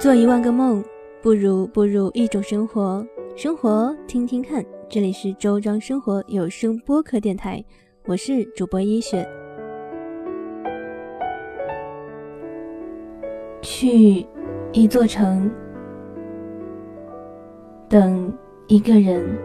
做一万个梦，不如步入一种生活。生活，听听看。这里是周庄生活有声播客电台，我是主播一雪。去一座城，等一个人。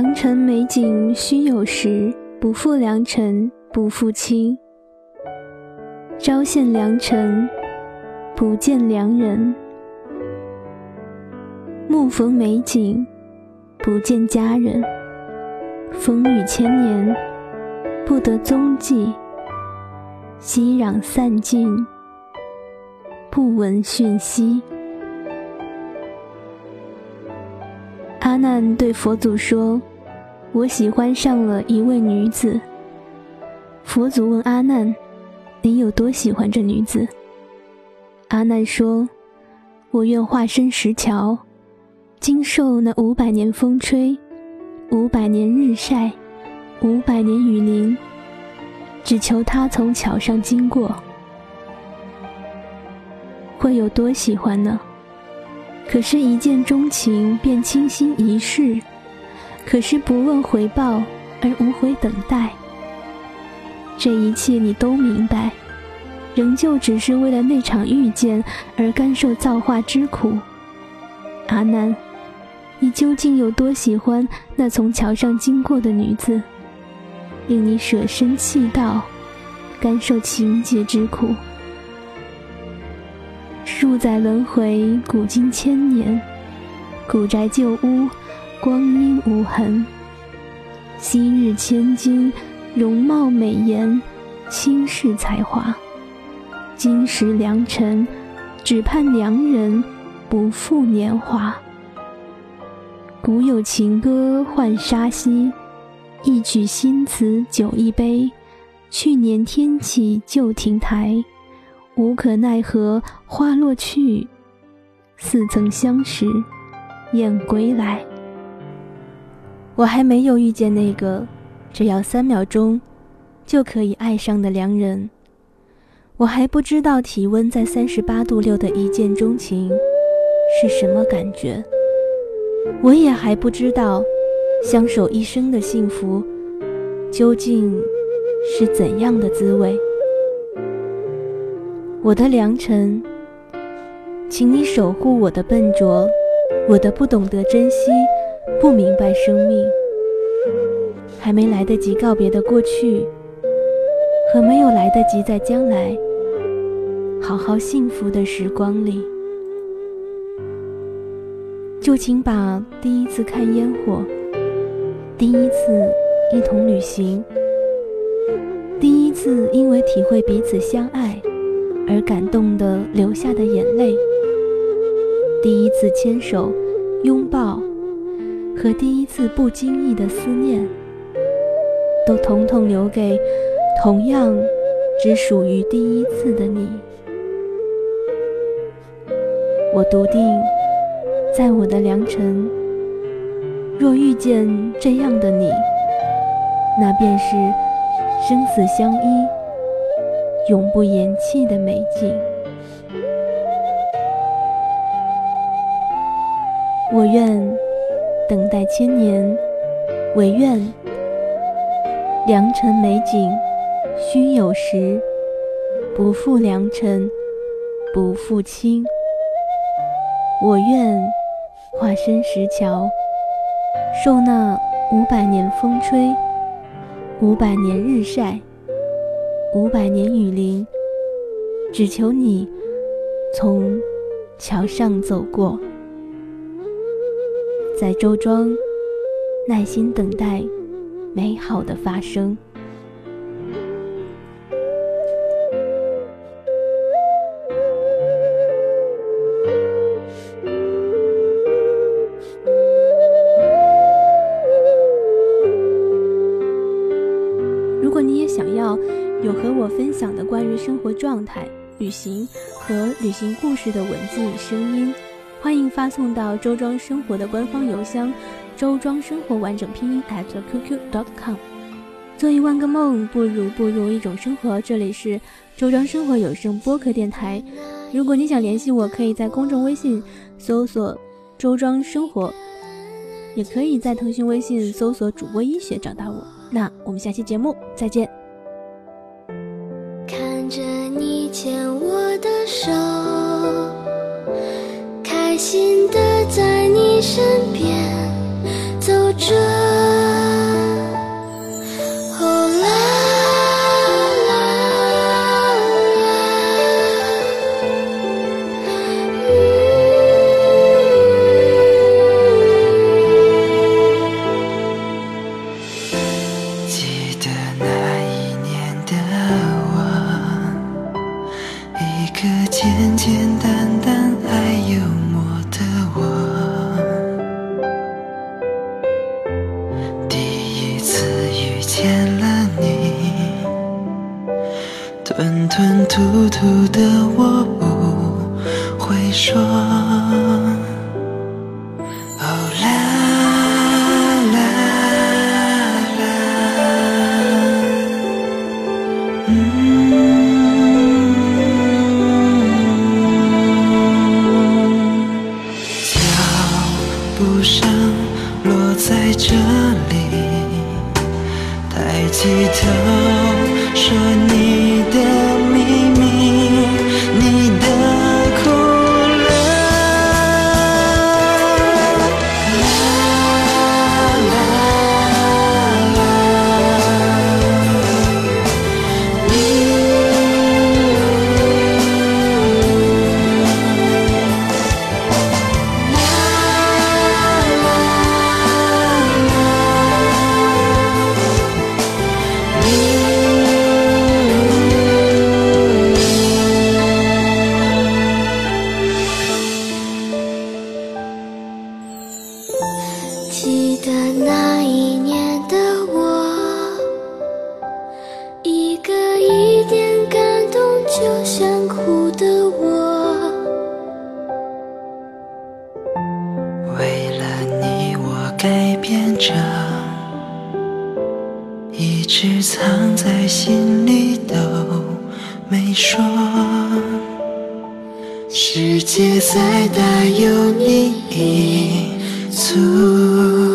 良辰美景须有时，不负良辰不负卿。朝见良辰，不见良人；暮逢美景，不见佳人。风雨千年，不得踪迹；熙攘散尽，不闻讯息。阿难对佛祖说：“我喜欢上了一位女子。”佛祖问阿难：“你有多喜欢这女子？”阿难说：“我愿化身石桥，经受那五百年风吹，五百年日晒，五百年雨淋，只求她从桥上经过。会有多喜欢呢？”可是，一见钟情便倾心一世；可是，不问回报而无悔等待。这一切你都明白，仍旧只是为了那场遇见而甘受造化之苦。阿难，你究竟有多喜欢那从桥上经过的女子，令你舍身弃道，甘受情劫之苦？数载轮回，古今千年，古宅旧屋，光阴无痕。昔日千金，容貌美颜，倾世才华。今时良辰，只盼良人不负年华。古有情歌浣纱溪，一曲新词酒一杯。去年天气旧亭台。无可奈何花落去，似曾相识燕归来。我还没有遇见那个只要三秒钟就可以爱上的良人，我还不知道体温在三十八度六的一见钟情是什么感觉，我也还不知道相守一生的幸福究竟是怎样的滋味。我的良辰，请你守护我的笨拙，我的不懂得珍惜，不明白生命，还没来得及告别的过去，和没有来得及在将来好好幸福的时光里，就请把第一次看烟火，第一次一同旅行，第一次因为体会彼此相爱。而感动的流下的眼泪，第一次牵手、拥抱，和第一次不经意的思念，都统统留给同样只属于第一次的你。我笃定，在我的良辰，若遇见这样的你，那便是生死相依。永不言弃的美景。我愿等待千年，唯愿良辰美景须有时，不负良辰不负卿。我愿化身石桥，受那五百年风吹，五百年日晒。五百年雨淋，只求你从桥上走过，在周庄耐心等待美好的发生。如果你也想要。有和我分享的关于生活状态、旅行和旅行故事的文字与声音，欢迎发送到周庄生活的官方邮箱，周庄生活完整拼音 at qq.com。做一万个梦，不如步入一种生活。这里是周庄生活有声播客电台。如果你想联系我，可以在公众微信搜索“周庄生活”，也可以在腾讯微信搜索“主播医学”找到我。那我们下期节目再见。看着你牵我的手，静静的在你身边走着。吞吞吐吐的我不会说，啦啦啦。说世界再大，有你一簇。